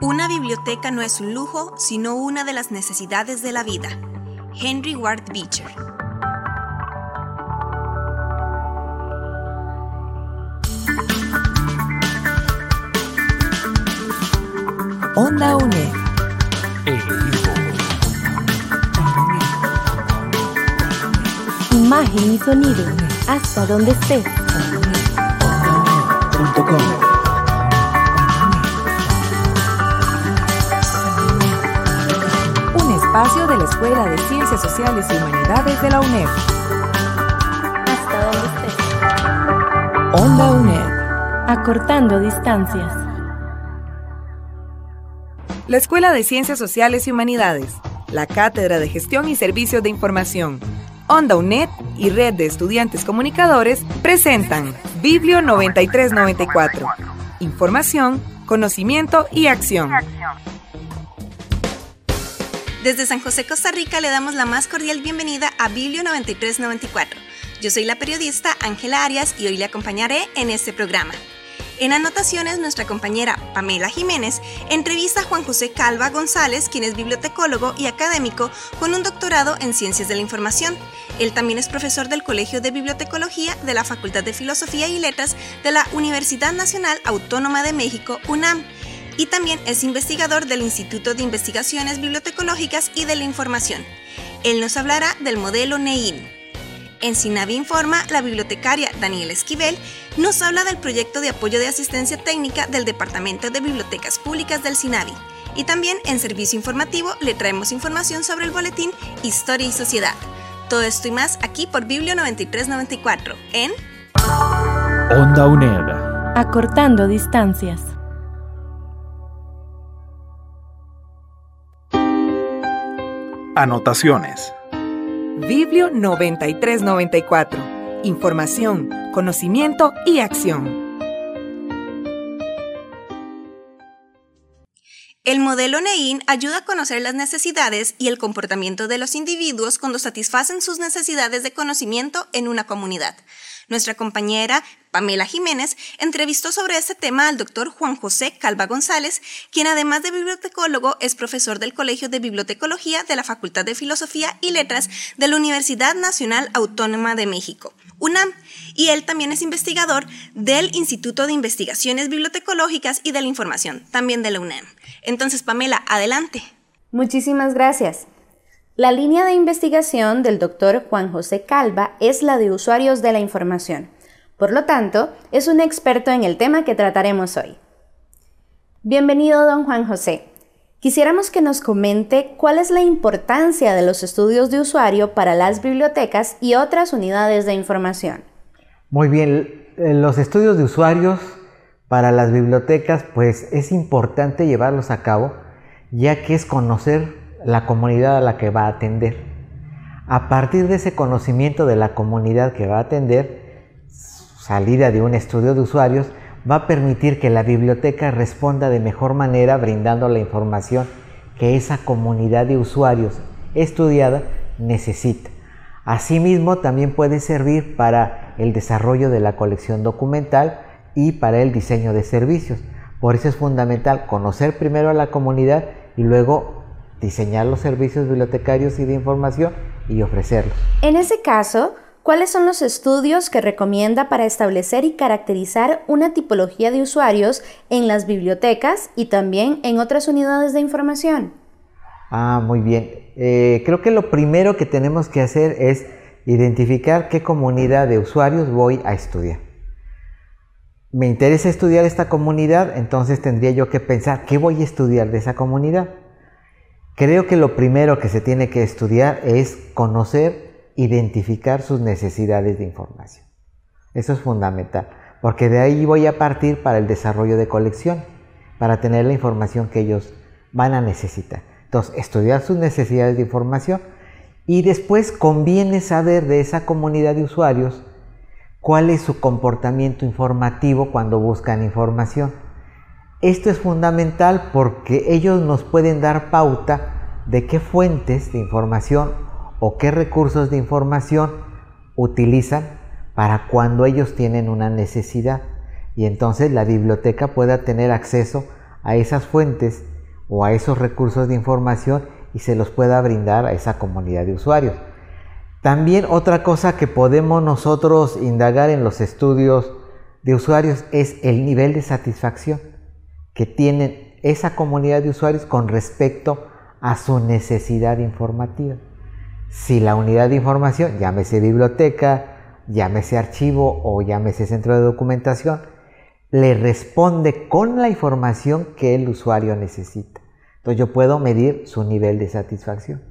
Una biblioteca no es un lujo, sino una de las necesidades de la vida. Henry Ward Beecher. Onda UNED. Imagen y sonido. Hasta donde estés. Un espacio de la Escuela de Ciencias Sociales y Humanidades de la UNED. Hasta donde estés. Onda UNED. Acortando distancias. La Escuela de Ciencias Sociales y Humanidades, la Cátedra de Gestión y Servicios de Información, Onda UNED y Red de Estudiantes Comunicadores presentan Biblio 9394. Información, conocimiento y acción. Desde San José, Costa Rica, le damos la más cordial bienvenida a Biblio 9394. Yo soy la periodista Ángela Arias y hoy le acompañaré en este programa. En anotaciones, nuestra compañera Pamela Jiménez entrevista a Juan José Calva González, quien es bibliotecólogo y académico con un doctorado en Ciencias de la Información. Él también es profesor del Colegio de Bibliotecología de la Facultad de Filosofía y Letras de la Universidad Nacional Autónoma de México, UNAM. Y también es investigador del Instituto de Investigaciones Bibliotecológicas y de la Información. Él nos hablará del modelo NEIN. En Sinavi Informa, la bibliotecaria Daniela Esquivel nos habla del proyecto de apoyo de asistencia técnica del Departamento de Bibliotecas Públicas del Sinavi. Y también en Servicio Informativo le traemos información sobre el boletín Historia y Sociedad. Todo esto y más aquí por Biblio 9394 en Onda UNED. Acortando distancias. Anotaciones. Biblio 9394. Información, conocimiento y acción. El modelo NEIN ayuda a conocer las necesidades y el comportamiento de los individuos cuando satisfacen sus necesidades de conocimiento en una comunidad. Nuestra compañera Pamela Jiménez entrevistó sobre este tema al doctor Juan José Calva González, quien además de bibliotecólogo es profesor del Colegio de Bibliotecología de la Facultad de Filosofía y Letras de la Universidad Nacional Autónoma de México, UNAM, y él también es investigador del Instituto de Investigaciones Bibliotecológicas y de la Información, también de la UNAM. Entonces, Pamela, adelante. Muchísimas gracias. La línea de investigación del doctor Juan José Calva es la de usuarios de la información. Por lo tanto, es un experto en el tema que trataremos hoy. Bienvenido, don Juan José. Quisiéramos que nos comente cuál es la importancia de los estudios de usuario para las bibliotecas y otras unidades de información. Muy bien, los estudios de usuarios para las bibliotecas, pues es importante llevarlos a cabo, ya que es conocer la comunidad a la que va a atender. A partir de ese conocimiento de la comunidad que va a atender, salida de un estudio de usuarios, va a permitir que la biblioteca responda de mejor manera brindando la información que esa comunidad de usuarios estudiada necesita. Asimismo, también puede servir para el desarrollo de la colección documental y para el diseño de servicios. Por eso es fundamental conocer primero a la comunidad y luego diseñar los servicios bibliotecarios y de información y ofrecerlos. En ese caso, ¿cuáles son los estudios que recomienda para establecer y caracterizar una tipología de usuarios en las bibliotecas y también en otras unidades de información? Ah, muy bien. Eh, creo que lo primero que tenemos que hacer es identificar qué comunidad de usuarios voy a estudiar me interesa estudiar esta comunidad, entonces tendría yo que pensar, ¿qué voy a estudiar de esa comunidad? Creo que lo primero que se tiene que estudiar es conocer, identificar sus necesidades de información. Eso es fundamental, porque de ahí voy a partir para el desarrollo de colección, para tener la información que ellos van a necesitar. Entonces, estudiar sus necesidades de información y después conviene saber de esa comunidad de usuarios cuál es su comportamiento informativo cuando buscan información. Esto es fundamental porque ellos nos pueden dar pauta de qué fuentes de información o qué recursos de información utilizan para cuando ellos tienen una necesidad. Y entonces la biblioteca pueda tener acceso a esas fuentes o a esos recursos de información y se los pueda brindar a esa comunidad de usuarios. También otra cosa que podemos nosotros indagar en los estudios de usuarios es el nivel de satisfacción que tienen esa comunidad de usuarios con respecto a su necesidad informativa. Si la unidad de información, llámese biblioteca, llámese archivo o llámese centro de documentación, le responde con la información que el usuario necesita. Entonces yo puedo medir su nivel de satisfacción.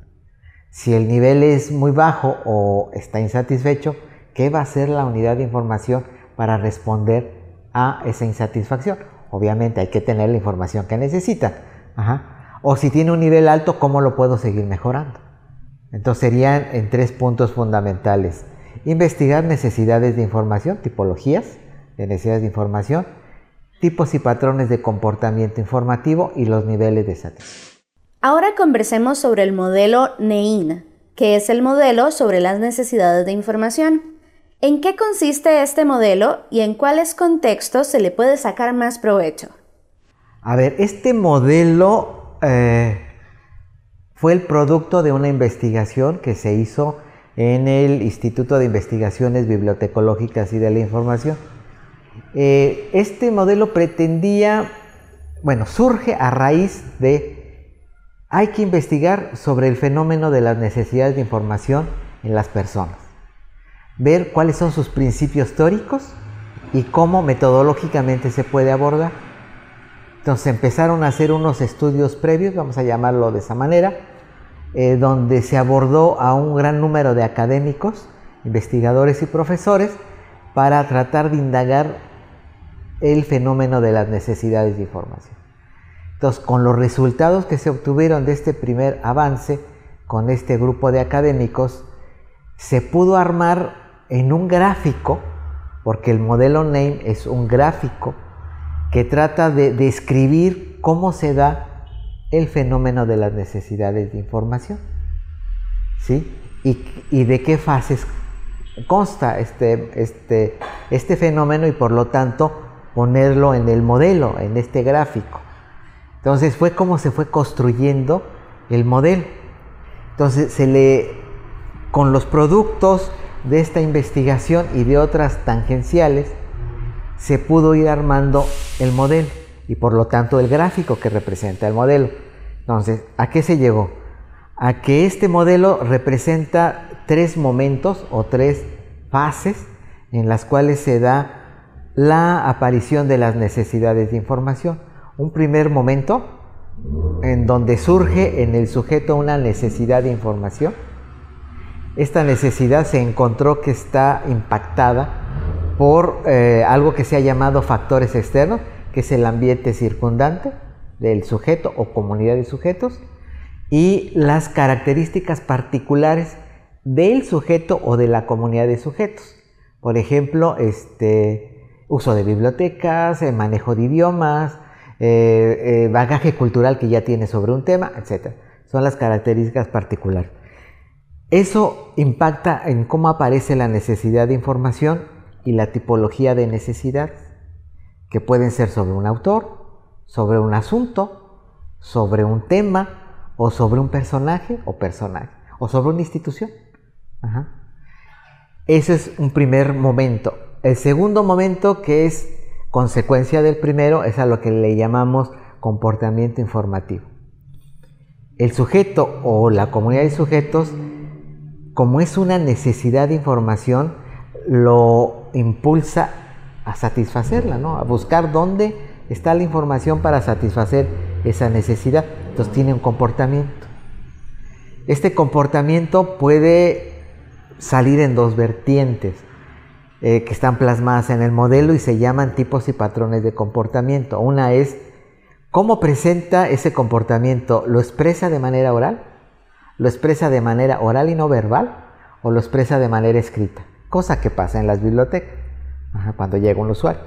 Si el nivel es muy bajo o está insatisfecho, ¿qué va a hacer la unidad de información para responder a esa insatisfacción? Obviamente hay que tener la información que necesita. O si tiene un nivel alto, ¿cómo lo puedo seguir mejorando? Entonces serían en tres puntos fundamentales. Investigar necesidades de información, tipologías de necesidades de información, tipos y patrones de comportamiento informativo y los niveles de satisfacción. Ahora conversemos sobre el modelo NEIN, que es el modelo sobre las necesidades de información. ¿En qué consiste este modelo y en cuáles contextos se le puede sacar más provecho? A ver, este modelo eh, fue el producto de una investigación que se hizo en el Instituto de Investigaciones Bibliotecológicas y de la Información. Eh, este modelo pretendía, bueno, surge a raíz de hay que investigar sobre el fenómeno de las necesidades de información en las personas, ver cuáles son sus principios teóricos y cómo metodológicamente se puede abordar. Entonces empezaron a hacer unos estudios previos, vamos a llamarlo de esa manera, eh, donde se abordó a un gran número de académicos, investigadores y profesores para tratar de indagar el fenómeno de las necesidades de información. Entonces, con los resultados que se obtuvieron de este primer avance, con este grupo de académicos, se pudo armar en un gráfico, porque el modelo NAME es un gráfico que trata de describir cómo se da el fenómeno de las necesidades de información. ¿Sí? Y, de qué fases consta este, este, este fenómeno y por lo tanto ponerlo en el modelo, en este gráfico. Entonces fue como se fue construyendo el modelo. Entonces se le, con los productos de esta investigación y de otras tangenciales, se pudo ir armando el modelo y por lo tanto el gráfico que representa el modelo. Entonces, ¿a qué se llegó? A que este modelo representa tres momentos o tres fases en las cuales se da la aparición de las necesidades de información un primer momento en donde surge en el sujeto una necesidad de información. Esta necesidad se encontró que está impactada por eh, algo que se ha llamado factores externos, que es el ambiente circundante del sujeto o comunidad de sujetos, y las características particulares del sujeto o de la comunidad de sujetos. Por ejemplo, este, uso de bibliotecas, manejo de idiomas, eh, eh, bagaje cultural que ya tiene sobre un tema, etc. Son las características particulares. Eso impacta en cómo aparece la necesidad de información y la tipología de necesidades, que pueden ser sobre un autor, sobre un asunto, sobre un tema, o sobre un personaje o personaje, o sobre una institución. Ese es un primer momento. El segundo momento que es Consecuencia del primero es a lo que le llamamos comportamiento informativo. El sujeto o la comunidad de sujetos, como es una necesidad de información, lo impulsa a satisfacerla, ¿no? a buscar dónde está la información para satisfacer esa necesidad. Entonces tiene un comportamiento. Este comportamiento puede salir en dos vertientes. Eh, que están plasmadas en el modelo y se llaman tipos y patrones de comportamiento. Una es cómo presenta ese comportamiento, ¿lo expresa de manera oral? ¿Lo expresa de manera oral y no verbal? ¿O lo expresa de manera escrita? Cosa que pasa en las bibliotecas cuando llega un usuario.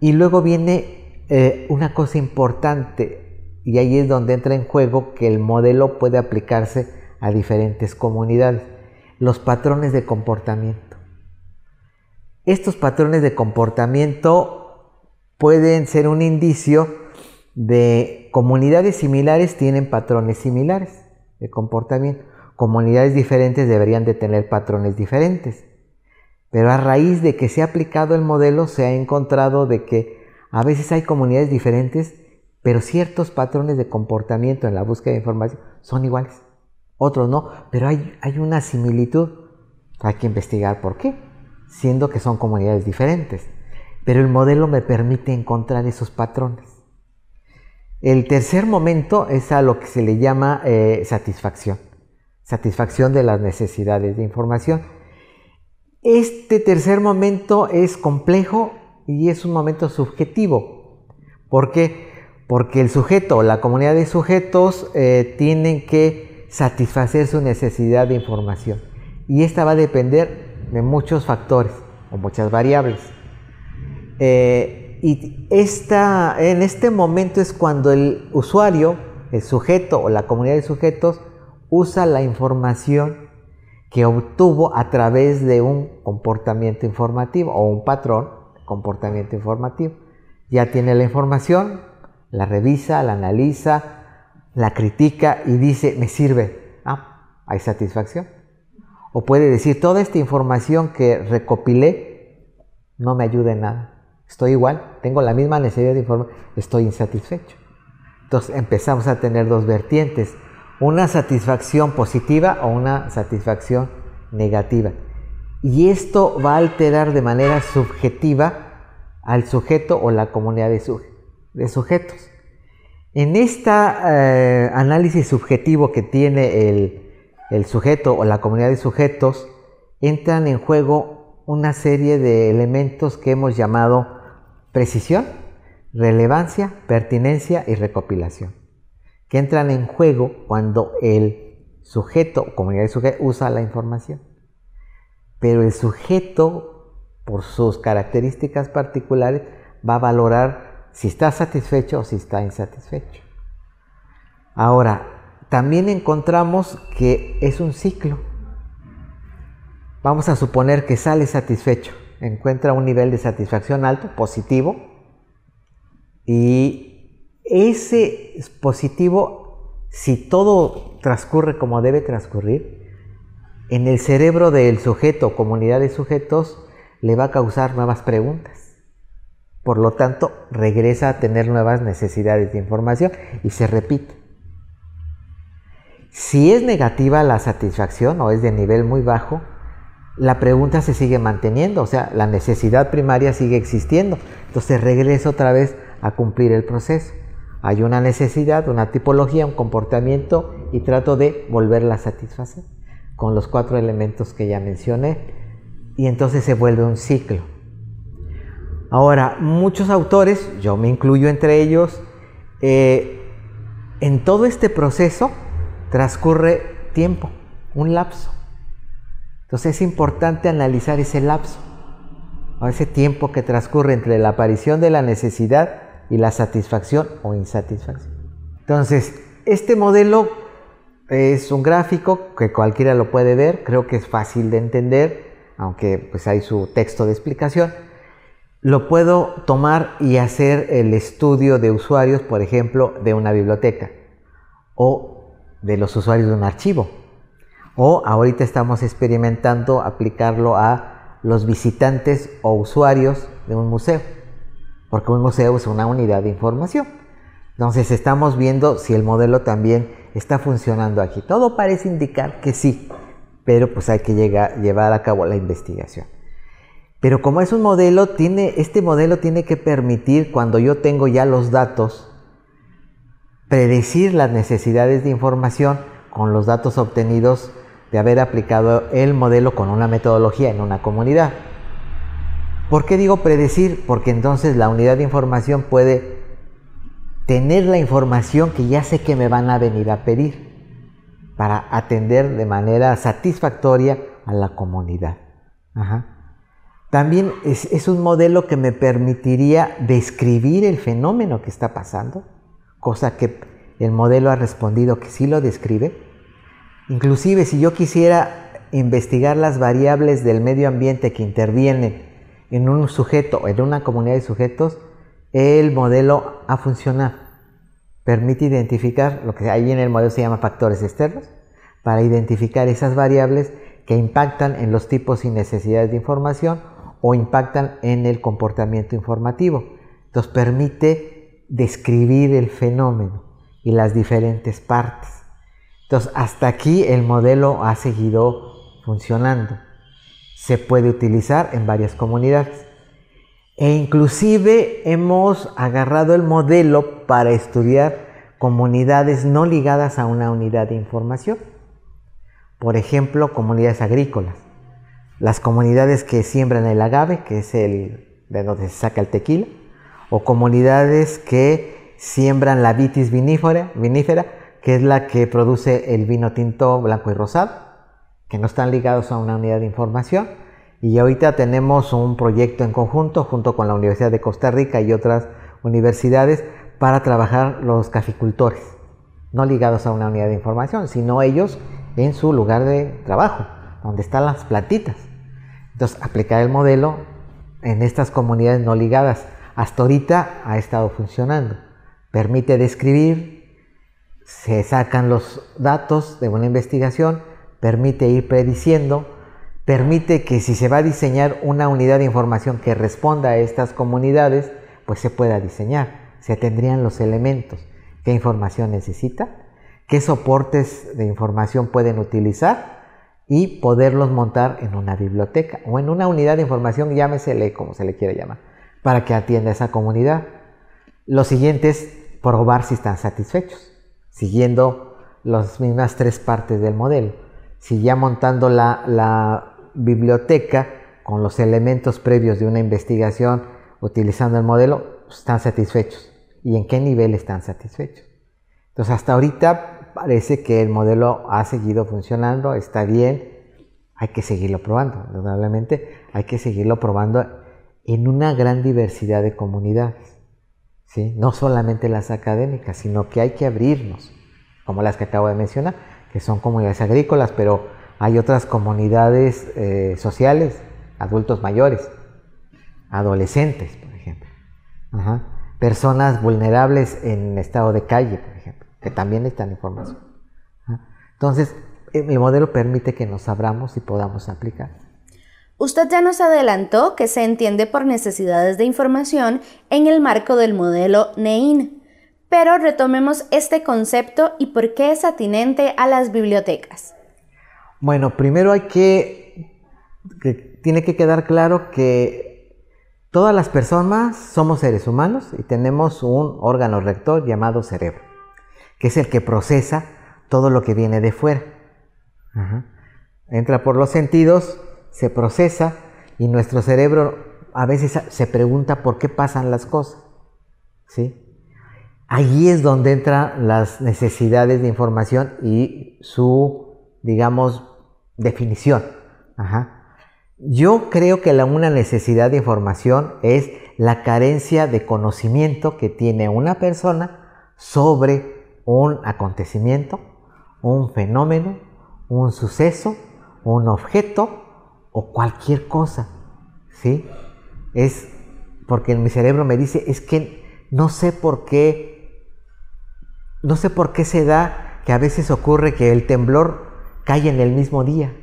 Y luego viene eh, una cosa importante y ahí es donde entra en juego que el modelo puede aplicarse a diferentes comunidades. los patrones de comportamiento. Estos patrones de comportamiento pueden ser un indicio de comunidades similares tienen patrones similares de comportamiento. Comunidades diferentes deberían de tener patrones diferentes. Pero a raíz de que se ha aplicado el modelo se ha encontrado de que a veces hay comunidades diferentes, pero ciertos patrones de comportamiento en la búsqueda de información son iguales. Otros no, pero hay, hay una similitud. Hay que investigar por qué, siendo que son comunidades diferentes. Pero el modelo me permite encontrar esos patrones. El tercer momento es a lo que se le llama eh, satisfacción. Satisfacción de las necesidades de información. Este tercer momento es complejo y es un momento subjetivo. ¿Por qué? Porque el sujeto la comunidad de sujetos eh, tienen que satisfacer su necesidad de información. Y esta va a depender de muchos factores o muchas variables. Eh, y esta, en este momento es cuando el usuario, el sujeto o la comunidad de sujetos usa la información que obtuvo a través de un comportamiento informativo o un patrón de comportamiento informativo. Ya tiene la información, la revisa, la analiza, la critica y dice, me sirve. Ah, hay satisfacción. O puede decir, toda esta información que recopilé no me ayuda en nada. Estoy igual, tengo la misma necesidad de informar, estoy insatisfecho. Entonces empezamos a tener dos vertientes una satisfacción positiva o una satisfacción negativa. Y esto va a alterar de manera subjetiva al sujeto o la comunidad de, sujetos. En este análisis subjetivo que tiene el, el sujeto o la comunidad de sujetos, entran en juego una serie de elementos que hemos llamado precisión, relevancia, pertinencia y recopilación que entran en juego cuando el sujeto, comunidad de usa la información. Pero el sujeto, por sus características particulares, va a valorar si está satisfecho o si está insatisfecho. Ahora, también encontramos que es un ciclo. Vamos a suponer que sale satisfecho, encuentra un nivel de satisfacción alto, positivo, y ese positivo, si todo transcurre como debe transcurrir, en el cerebro del sujeto, comunidad de sujetos, le va a causar nuevas preguntas. Por lo tanto, regresa a tener nuevas necesidades de información y se repite. Si es negativa la satisfacción o es de nivel muy bajo, la pregunta se sigue manteniendo, o sea, la necesidad primaria sigue existiendo. Entonces regresa otra vez a cumplir el proceso. Hay una necesidad, una tipología, un comportamiento y trato de volverla a satisfacer con los cuatro elementos que ya mencioné y entonces se vuelve un ciclo. Ahora, muchos autores, yo me incluyo entre ellos, eh, en todo este proceso transcurre tiempo, un lapso. Entonces es importante analizar ese lapso, ese tiempo que transcurre entre la aparición de la necesidad y la satisfacción o insatisfacción. Entonces, este modelo es un gráfico que cualquiera lo puede ver, creo que es fácil de entender, aunque pues hay su texto de explicación. Lo puedo tomar y hacer el estudio de usuarios, por ejemplo, de una biblioteca o de los usuarios de un archivo. O ahorita estamos experimentando aplicarlo a los visitantes o usuarios de un museo porque un museo es una unidad de información. Entonces estamos viendo si el modelo también está funcionando aquí. Todo parece indicar que sí, pero pues hay que llegar, llevar a cabo la investigación. Pero como es un modelo, tiene, este modelo tiene que permitir, cuando yo tengo ya los datos, predecir las necesidades de información con los datos obtenidos de haber aplicado el modelo con una metodología en una comunidad. ¿Por qué digo predecir? Porque entonces la unidad de información puede tener la información que ya sé que me van a venir a pedir para atender de manera satisfactoria a la comunidad. También es, es, un modelo que me permitiría describir el fenómeno que está pasando, cosa que el modelo ha respondido que sí lo describe. Inclusive si yo quisiera investigar las variables del medio ambiente que intervienen en un sujeto en una comunidad de sujetos, el modelo ha funcionado. Permite identificar lo que ahí en el modelo se llama factores externos, para identificar esas variables que impactan en los tipos y necesidades de información o impactan en el comportamiento informativo. Entonces permite describir el fenómeno y las diferentes partes. Entonces hasta aquí el modelo ha seguido funcionando. Se puede utilizar en varias comunidades. E inclusive hemos agarrado el modelo para estudiar comunidades no ligadas a una unidad de información. Por ejemplo, comunidades agrícolas. Las comunidades que siembran el agave, que es el de donde se saca el tequila, o comunidades que siembran la vitis vinífera, vinífera, que es la que produce el vino tinto blanco y rosado, que no están ligados a una unidad de información y ahorita tenemos un proyecto en conjunto junto con la Universidad de Costa Rica y otras universidades para trabajar los caficultores, no ligados a una unidad de información, sino ellos en su lugar de trabajo, donde están las platitas. Entonces, aplicar el modelo en estas comunidades no ligadas, hasta ahorita ha estado funcionando. Permite describir, se sacan los datos de una investigación, permite ir prediciendo, permite que si se va a diseñar una unidad de información que responda a estas comunidades, pues se pueda diseñar. Se tendrían los elementos. ¿Qué información necesita? ¿Qué soportes de información pueden utilizar? Y poderlos montar en una biblioteca o en una unidad de información, llámesele como se le quiera llamar, para que atienda a esa comunidad. Lo siguiente es probar si están satisfechos, siguiendo las mismas tres partes del modelo. Si ya montando la, biblioteca con los elementos previos de una investigación utilizando el modelo están satisfechos y en qué nivel están satisfechos. Entonces hasta ahorita parece que el modelo ha seguido funcionando, está bien, hay que seguirlo probando, indudablemente hay que seguirlo probando en una gran diversidad de comunidades, no solamente las académicas, sino que hay que abrirnos, como las que acabo de mencionar, que son comunidades agrícolas, pero hay otras comunidades eh, sociales, adultos mayores, adolescentes, por ejemplo. Personas vulnerables en estado de calle, por ejemplo, que también necesitan información. Entonces, el modelo permite que nos abramos y podamos aplicar. Usted ya nos adelantó que se entiende por necesidades de información en el marco del modelo NEIN, pero retomemos este concepto y por qué es atinente a las bibliotecas. Bueno, primero hay que, tiene que quedar claro que todas las personas somos seres humanos y tenemos un órgano rector llamado cerebro, que es el que procesa todo lo que viene de fuera. Entra por los sentidos, se procesa y nuestro cerebro a veces se pregunta por qué pasan las cosas. ¿Sí? Allí es donde entran las necesidades de información y su digamos, definición. Yo creo que la, una necesidad de información es la carencia de conocimiento que tiene una persona sobre un acontecimiento, un fenómeno, un suceso, un objeto o cualquier cosa. ¿Sí? Es porque mi cerebro me dice, es que no sé por qué, no sé por qué se da que a veces ocurre que el temblor cae en el mismo día.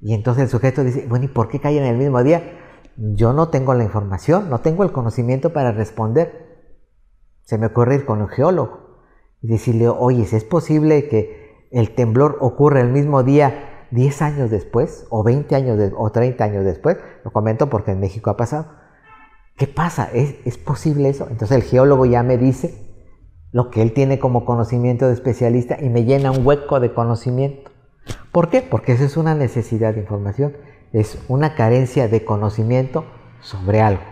Y entonces el sujeto dice, bueno, ¿y por qué cae en el mismo día? Yo no tengo la información, no tengo el conocimiento para responder. Se me ocurre ir con un geólogo y decirle, oye, ¿es posible que el temblor ocurra el mismo día 10 años después, o 20 años o 30 años después? Lo comento porque en México ha pasado. ¿Qué pasa? ¿Es, ¿Es posible eso? Entonces el geólogo ya me dice lo que él tiene como conocimiento de especialista y me llena un hueco de conocimiento. ¿Por qué? Porque esa es una necesidad de información, es una carencia de conocimiento sobre algo.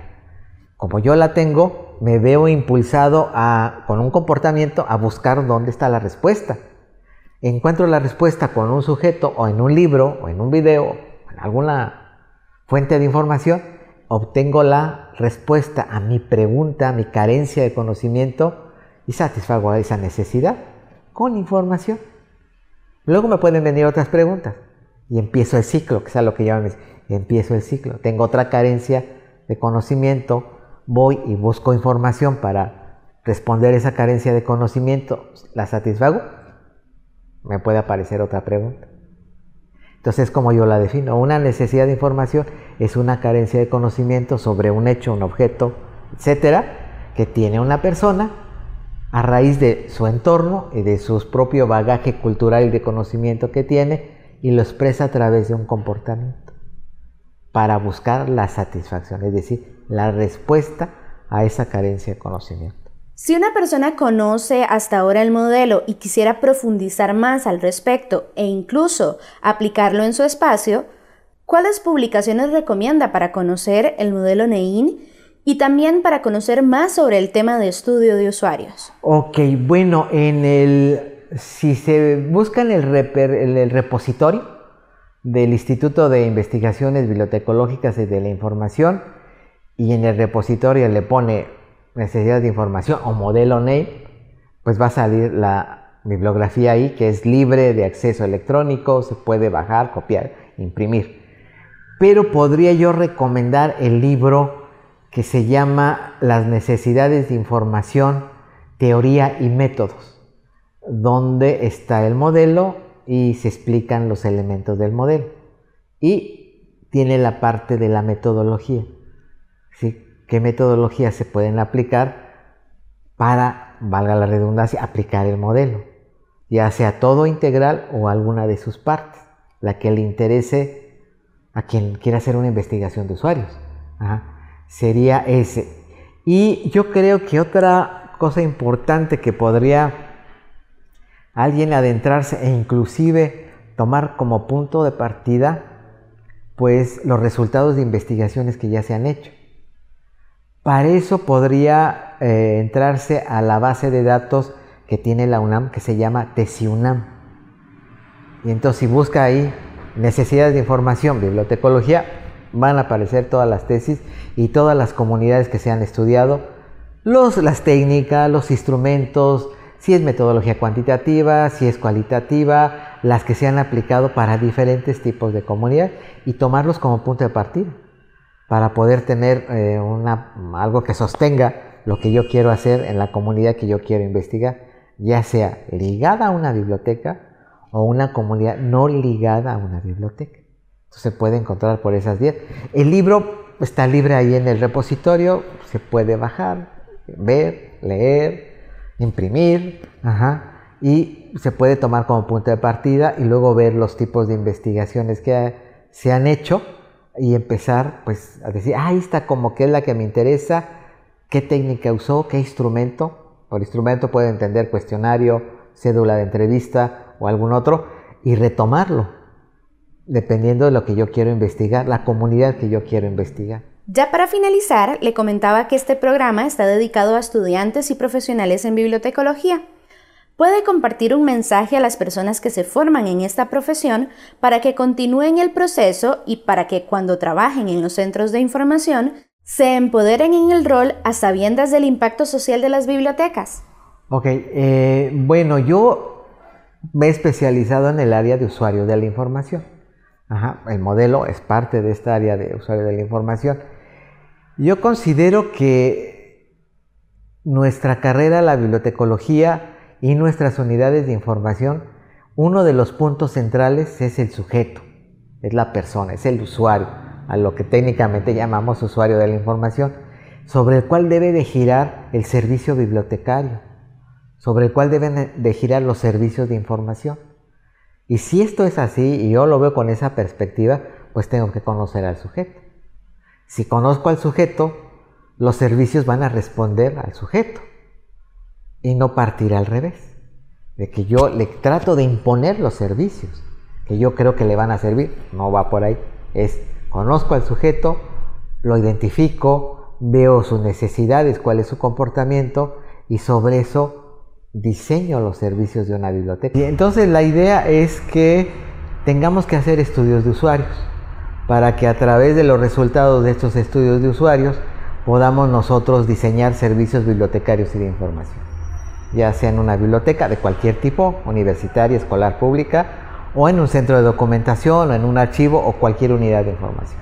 Como yo la tengo, me veo impulsado a, con un comportamiento a buscar dónde está la respuesta. Encuentro la respuesta con un sujeto o en un libro o en un video, en alguna fuente de información, obtengo la respuesta a mi pregunta, a mi carencia de conocimiento y satisfago esa necesidad con información. Luego me pueden venir otras preguntas. y empiezo el ciclo, que es lo que llaman, empiezo el ciclo. Tengo otra carencia de conocimiento, voy y busco información para responder esa carencia de conocimiento, la satisfago, me puede aparecer otra pregunta. Entonces, como yo la defino, una necesidad de información es una carencia de conocimiento sobre un hecho, un objeto, etcétera, que tiene una persona a raíz de su entorno y de su propio bagaje cultural de conocimiento que tiene y lo expresa a través de un comportamiento para buscar la satisfacción, es decir, la respuesta a esa carencia de conocimiento. Si una persona conoce hasta ahora el modelo y quisiera profundizar más al respecto e incluso aplicarlo en su espacio, ¿cuáles publicaciones recomienda para conocer el modelo NEIN y también para conocer más sobre el tema de estudio de usuarios? Ok, bueno, en el, si se busca en el, el repositorio del Instituto de Investigaciones Bibliotecológicas y de la Información, y en el repositorio le pone necesidad de información o modelo NAME, pues va a salir la bibliografía ahí que es libre de acceso electrónico, se puede bajar, copiar, imprimir. Pero podría yo recomendar el libro que se llama Las necesidades de información, teoría y métodos, donde está el modelo y se explican los elementos del modelo. Y tiene la parte de la metodología. ¿sí? Qué metodologías se pueden aplicar para, valga la redundancia, aplicar el modelo, ya sea todo integral o alguna de sus partes, la que le interese a quien quiera hacer una investigación de usuarios. Sería ese. Y yo creo que otra cosa importante que podría alguien adentrarse e inclusive tomar como punto de partida, pues los resultados de investigaciones que ya se han hecho. Para eso podría eh, entrarse a la base de datos que tiene la UNAM, que se llama TESIUNAM. Y entonces si busca ahí necesidades de información, bibliotecología, van a aparecer todas las tesis y todas las comunidades que se han estudiado, los, las técnicas, los instrumentos, si es metodología cuantitativa, si es cualitativa, las que se han aplicado para diferentes tipos de comunidad y tomarlos como punto de partida para poder tener eh, algo que sostenga lo que yo quiero hacer en la comunidad que yo quiero investigar, ya sea ligada a una biblioteca o una comunidad no ligada a una biblioteca. Entonces se puede encontrar por esas 10. El libro está libre ahí en el repositorio, se puede bajar, ver, leer, imprimir, y se puede tomar como punto de partida y luego ver los tipos de investigaciones que se han hecho y empezar pues a decir, ah, está como que es la que me interesa, qué técnica usó, qué instrumento. Por instrumento puedo entender cuestionario, cédula de entrevista o algún otro y retomarlo, dependiendo de lo que yo quiero investigar, la comunidad que yo quiero investigar. Ya para finalizar, le comentaba que este programa está dedicado a estudiantes y profesionales en bibliotecología puede compartir un mensaje a las personas que se forman en esta profesión para que continúen el proceso y para que cuando trabajen en los centros de información se empoderen en el rol a sabiendas del impacto social de las bibliotecas. Ok, eh, bueno, yo me he especializado en el área de usuario de la información. el modelo es parte de esta área de usuario de la información. Yo considero que nuestra carrera, la bibliotecología, y nuestras unidades de información, uno de los puntos centrales es el sujeto, es la persona, es el usuario, a lo que técnicamente llamamos usuario de la información, sobre el cual debe de girar el servicio bibliotecario, sobre el cual deben de girar los servicios de información. Y si esto es así, y yo lo veo con esa perspectiva, pues tengo que conocer al sujeto. Si conozco al sujeto, los servicios van a responder al sujeto y no partir al revés, de que yo le trato de imponer los servicios que yo creo que le van a servir, no va por ahí, es conozco al sujeto, lo identifico, veo sus necesidades, cuál es su comportamiento y sobre eso diseño los servicios de una biblioteca. Y entonces la idea es que tengamos que hacer estudios de usuarios para que a través de los resultados de estos estudios de usuarios podamos nosotros diseñar servicios bibliotecarios y de información ya sea en una biblioteca de cualquier tipo, universitaria, escolar, pública, o en un centro de documentación, o en un archivo, o cualquier unidad de información.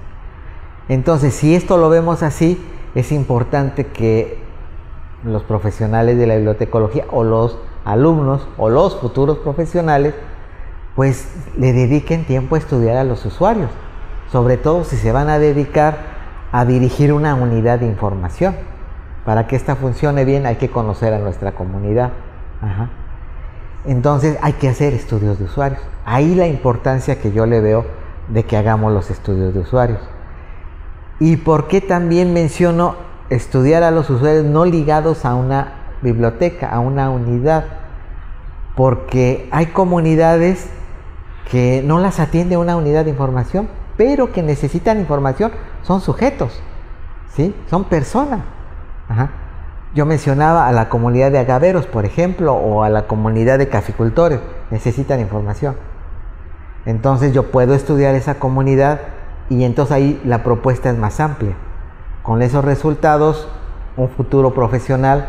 Entonces, si esto lo vemos así, es importante que los profesionales de la bibliotecología o los alumnos o los futuros profesionales, pues le dediquen tiempo a estudiar a los usuarios, sobre todo si se van a dedicar a dirigir una unidad de información. Para que esta funcione bien hay que conocer a nuestra comunidad. Entonces hay que hacer estudios de usuarios. Ahí la importancia que yo le veo de que hagamos los estudios de usuarios. ¿Y por qué también menciono estudiar a los usuarios no ligados a una biblioteca, a una unidad? Porque hay comunidades que no las atiende una unidad de información, pero que necesitan información, son sujetos, ¿sí? Son personas. Yo mencionaba a la comunidad de agaveros, por ejemplo, o a la comunidad de caficultores, necesitan información. Entonces yo puedo estudiar esa comunidad y entonces ahí la propuesta es más amplia. Con esos resultados, un futuro profesional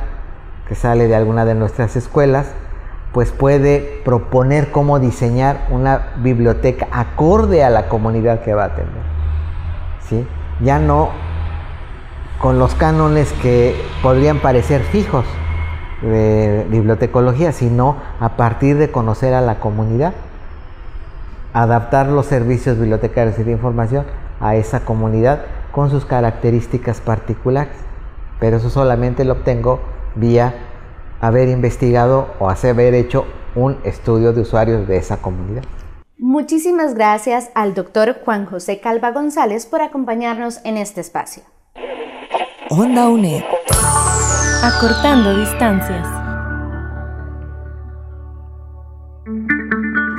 que sale de alguna de nuestras escuelas, pues puede proponer cómo diseñar una biblioteca acorde a la comunidad que va a atender. ¿Sí? Ya no con los cánones que podrían parecer fijos de bibliotecología, sino a partir de conocer a la comunidad adaptar los servicios bibliotecarios y de información a esa comunidad con sus características particulares. Pero eso solamente lo obtengo vía haber investigado o haber hecho un estudio de usuarios de esa comunidad. Muchísimas gracias al doctor Juan José Calva González por acompañarnos en este espacio. Onda UNED. Acortando distancias.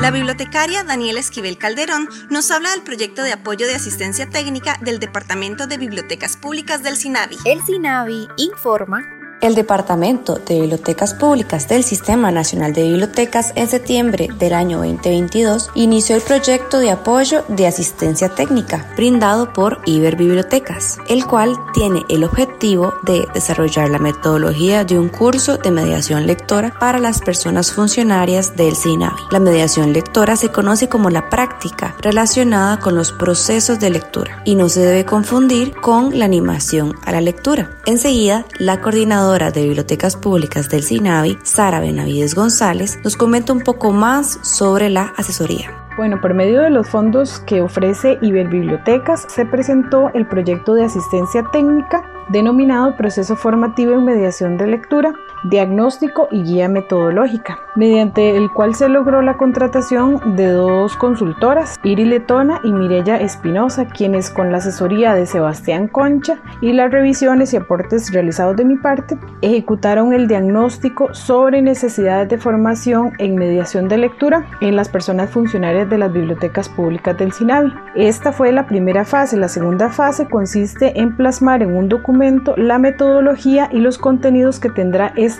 La bibliotecaria Daniela Esquivel Calderón nos habla del proyecto de apoyo de asistencia técnica del Departamento de Bibliotecas Públicas del SINAVI. El SINAVI informa el Departamento de Bibliotecas Públicas del Sistema Nacional de Bibliotecas en septiembre del año 2022 inició el proyecto de apoyo de asistencia técnica brindado por Iber Bibliotecas, el cual tiene el objetivo de desarrollar la metodología de un curso de mediación lectora para las personas funcionarias del SINAVI. La mediación lectora se conoce como la práctica relacionada con los procesos de lectura y no se debe confundir con la animación a la lectura. Enseguida, la coordinadora de Bibliotecas Públicas del SINAVI, Sara Benavides González, nos comenta un poco más sobre la asesoría. Bueno, por medio de los fondos que ofrece Iberbibliotecas, se presentó el proyecto de asistencia técnica denominado Proceso Formativo en Mediación de Lectura, Diagnóstico y Guía Metodológica, mediante el cual se logró la contratación de dos consultoras, Iri Letona y Mirella Espinosa, quienes con la asesoría de Sebastián Concha y las revisiones y aportes realizados de mi parte, ejecutaron el diagnóstico sobre necesidades de formación en mediación de lectura en las personas funcionarias de las bibliotecas públicas del SINAVI. Esta fue la primera fase. La segunda fase consiste en plasmar en un documento la metodología y los contenidos que tendrá este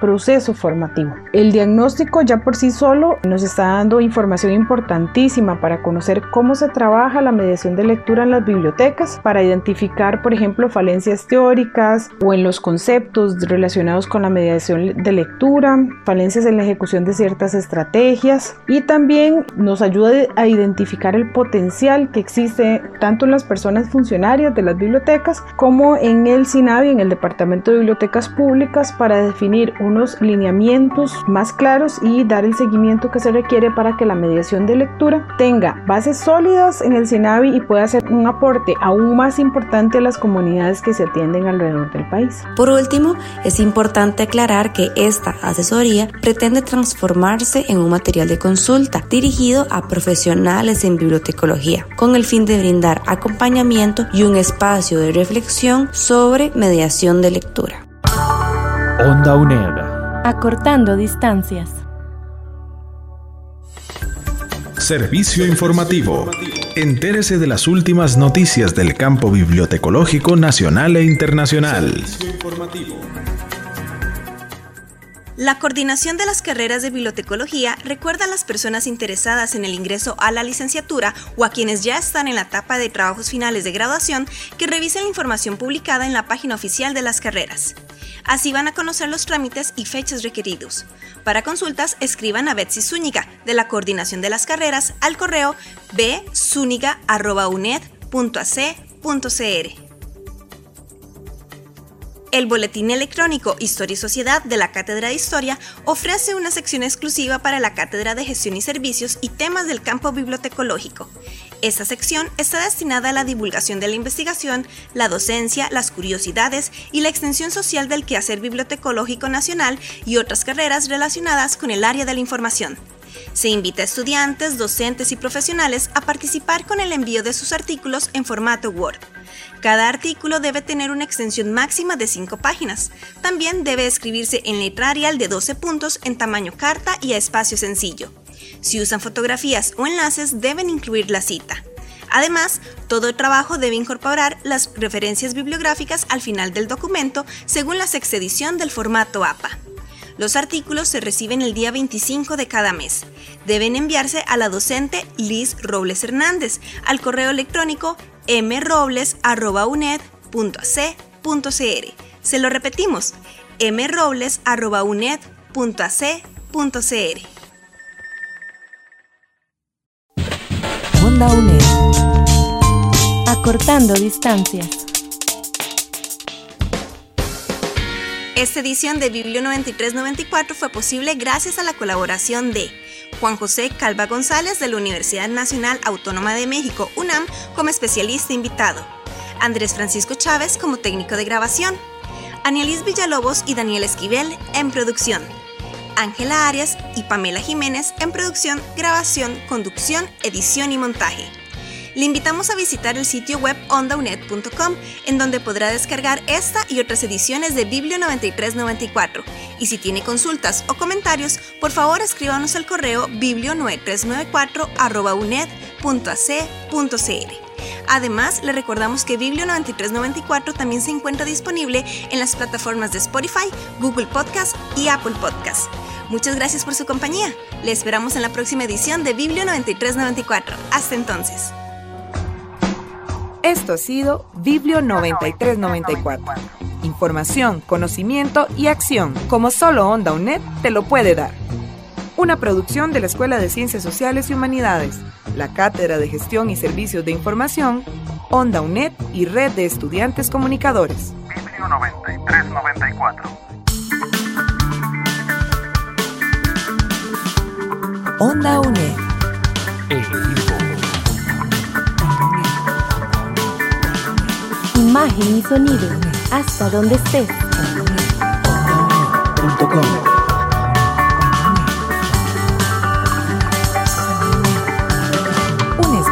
proceso formativo. El diagnóstico ya por sí solo nos está dando información importantísima para conocer cómo se trabaja la mediación de lectura en las bibliotecas, para identificar, por ejemplo, falencias teóricas o en los conceptos relacionados con la mediación de lectura, falencias en la ejecución de ciertas estrategias y también nos ayuda a identificar el potencial que existe tanto en las personas funcionarias de las bibliotecas como en el SINAVI, en el Departamento de Bibliotecas Públicas, para definir unos lineamientos más claros y dar el seguimiento que se requiere para que la mediación de lectura tenga bases sólidas en el SINAVI y pueda ser un aporte aún más importante a las comunidades que se atienden alrededor del país. Por último, es importante aclarar que esta asesoría pretende transformarse en un material de consulta dirigido a profesionales en bibliotecología, con el fin de brindar acompañamiento y un espacio de reflexión sobre mediación de lectura. Onda UNED. Acortando distancias. Servicio informativo. Entérese de las últimas noticias del campo bibliotecológico nacional e internacional. La coordinación de las carreras de bibliotecología recuerda a las personas interesadas en el ingreso a la licenciatura o a quienes ya están en la etapa de trabajos finales de graduación que revisen la información publicada en la página oficial de las carreras. Así van a conocer los trámites y fechas requeridos. Para consultas, escriban a Betsy Zúñiga, de la coordinación de las carreras al correo bzuniga.uned.ac.cr. El boletín electrónico Historia y Sociedad de la Cátedra de Historia ofrece una sección exclusiva para la Cátedra de Gestión y Servicios y temas del campo bibliotecológico. Esta sección está destinada a la divulgación de la investigación, la docencia, las curiosidades y la extensión social del quehacer bibliotecológico nacional y otras carreras relacionadas con el área de la información. Se invita a estudiantes, docentes y profesionales a participar con el envío de sus artículos en formato Word. Cada artículo debe tener una extensión máxima de 5 páginas. También debe escribirse en letra Arial de 12 puntos en tamaño carta y a espacio sencillo. Si usan fotografías o enlaces, deben incluir la cita. Además, todo el trabajo debe incorporar las referencias bibliográficas al final del documento según la sexta edición del formato APA. Los artículos se reciben el día 25 de cada mes. Deben enviarse a la docente Liz Robles Hernández al correo electrónico mrobles.uned.ac.cr. Se lo repetimos, mrobles.uned.ac.cr. Onda UNED. Acortando distancias. Esta edición de Biblio 9394 fue posible gracias a la colaboración de Juan José Calva González de la Universidad Nacional Autónoma de México, UNAM, como especialista invitado, Andrés Francisco Chávez como técnico de grabación, Anielis Villalobos y Daniel Esquivel en producción, Ángela Arias y Pamela Jiménez en producción, grabación, conducción, edición y montaje. Le invitamos a visitar el sitio web ondaunet.com, en donde podrá descargar esta y otras ediciones de Biblio 9394. Y si tiene consultas o comentarios, por favor escríbanos al correo biblio9394.uned.ac.cr. Además, le recordamos que Biblio 9394 también se encuentra disponible en las plataformas de Spotify, Google Podcast y Apple Podcast. Muchas gracias por su compañía. Le esperamos en la próxima edición de Biblio 9394. Hasta entonces. Esto ha sido Biblio 9394. Información, conocimiento y acción, como solo Onda UNED te lo puede dar. Una producción de la Escuela de Ciencias Sociales y Humanidades, la Cátedra de Gestión y Servicios de Información, Onda UNED y Red de Estudiantes Comunicadores. Biblio 9394. Onda UNED. Imagen y sonido. Hasta donde estés. Un